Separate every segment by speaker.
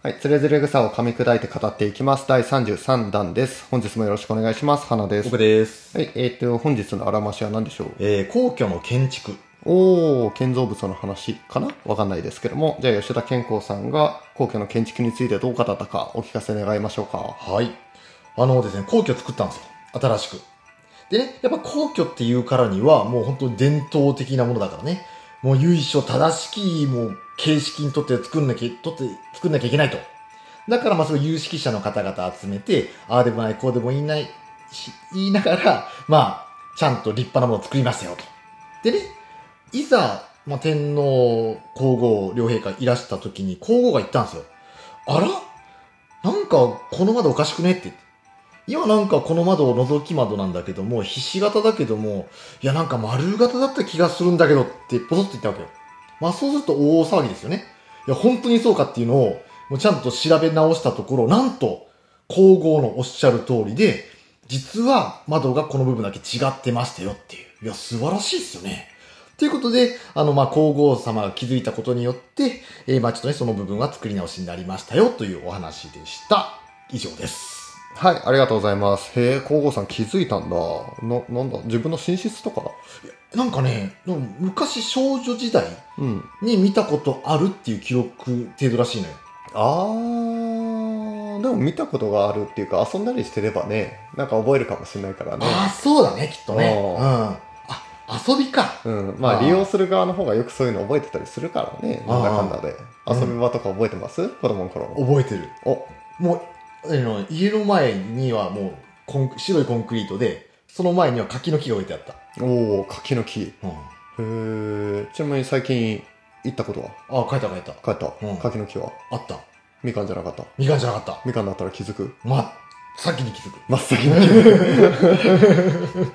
Speaker 1: はい、つれづれ草を噛み砕いて語っていきます。第33弾です。本日もよろしくお願いします。花です。
Speaker 2: 僕です。
Speaker 1: はい、えっ、と、本日のあらましは何でしょう？
Speaker 2: えー、皇居の建築。
Speaker 1: おー、建造物の話かな？わかんないですけども、じゃあ吉田健康さんが皇居の建築についてどう語ったかお聞かせ願いましょうか。
Speaker 2: はい。あのですね、皇居作ったんですよ。新しく。でね、やっぱ皇居っていうからには、もう本当に伝統的なものだからね。もう由緒正しき、もう形式にとって作んなきゃ、とって作んなきゃいけないと。だからまあそういう有識者の方々集めて、ああでもない、こうでもいない、し言いながら、まあ、ちゃんと立派なものを作りましたよと。でね、いざ、まあ、天皇皇后両陛下いらした時に皇后が言ったんですよ。あら？なんかこの窓おかしくねって。今なんかこの窓覗き窓なんだけども、ひし形だけども、いやなんか丸型だった気がするんだけどってポソッと言ったわけよ。まあそうすると大騒ぎですよね。いや本当にそうかっていうのを、もうちゃんと調べ直したところ、なんと、皇后のおっしゃる通りで、実は窓がこの部分だけ違ってましたよっていう。いや、素晴らしいですよね。ということで、あの、まあ、皇后様が気づいたことによって、えーまあ、ちょっとね、その部分は作り直しになりましたよというお話でした。以上です。
Speaker 1: はい、ありがとうございます。へえ、皇后さん気づいたんだ。な、なんだ、自分の寝室とか？
Speaker 2: なんかね、昔少女時代
Speaker 1: うん。
Speaker 2: に見たことあるっていう記録程度らしいのよ。
Speaker 1: あー、でも見たことがあるっていうか遊んだりしてればね、なんか覚えるかもしれないからね。
Speaker 2: ああ、そうだね、きっとね。うん。あ、遊びか。
Speaker 1: うん、まあ利用する側の方がよくそういうの覚えてたりするからね、なんだかんだで。遊び場とか覚えてます、子供の頃の。
Speaker 2: 覚えてる。
Speaker 1: お、
Speaker 2: もう、あの家の前にはもうコン、白いコンクリートで、その前には柿の木が置いてあった。
Speaker 1: おー、柿の木。へ
Speaker 2: うん。
Speaker 1: え、ちなみに最近行ったことは？
Speaker 2: あ、書いた書いた。
Speaker 1: 帰った、
Speaker 2: うん
Speaker 1: 柿の木は？
Speaker 2: あった。
Speaker 1: みかんじゃなかった？
Speaker 2: みかんじゃなかった。
Speaker 1: みかんだったら気づく？
Speaker 2: ま、先に気づく。
Speaker 1: 真っ先に気づく。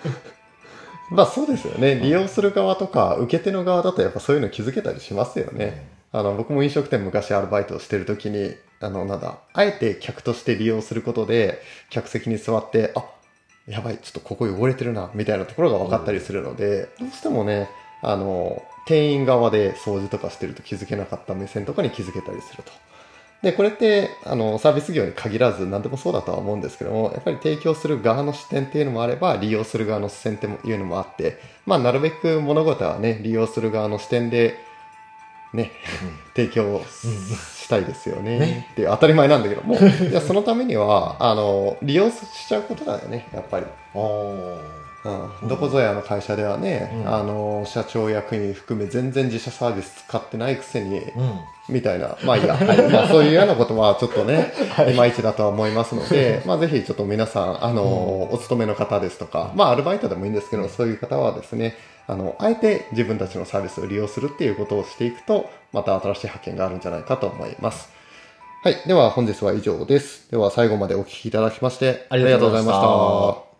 Speaker 1: まあそうですよね。利用する側とか受け手の側だとやっぱそういうの気づけたりしますよね。あの、僕も飲食店昔アルバイトをしてる時に、あの、なんだ、あえて客として利用することで、客席に座って、あ、やばい、ちょっとここ汚れてるな、みたいなところが分かったりするので、どうしてもね、あの、店員側で掃除とかしてると気づけなかった目線とかに気づけたりすると。で、これって、あの、サービス業に限らず何でもそうだとは思うんですけども、やっぱり提供する側の視点っていうのもあれば、利用する側の視点っていうのもあって、まあ、なるべく物事はね、利用する側の視点で、ね、提供したいですよね。
Speaker 2: ね。
Speaker 1: っていう当たり前なんだけども、いや、そのためには、あの、利用しちゃうことだよね、やっぱり。うん、どこぞやの会社ではね、
Speaker 2: うん。
Speaker 1: あの、社長役員含め全然自社サービス使ってないくせに、
Speaker 2: うん。
Speaker 1: みたいな、まあいいや、はい。まあそういうようなことはちょっとね、い。まいちだとは思いますので、まあぜひちょっと皆さん、あの、お勤めの方ですとか、まあアルバイトでもいいんですけど、そういう方はですね、あの、あえて自分たちのサービスを利用するっていうことをしていくと、また新しい発見があるんじゃないかと思います。はい。では本日は以上です。では最後までお聞きいただきまして、
Speaker 2: ありがとうございました
Speaker 1: ありがとうございました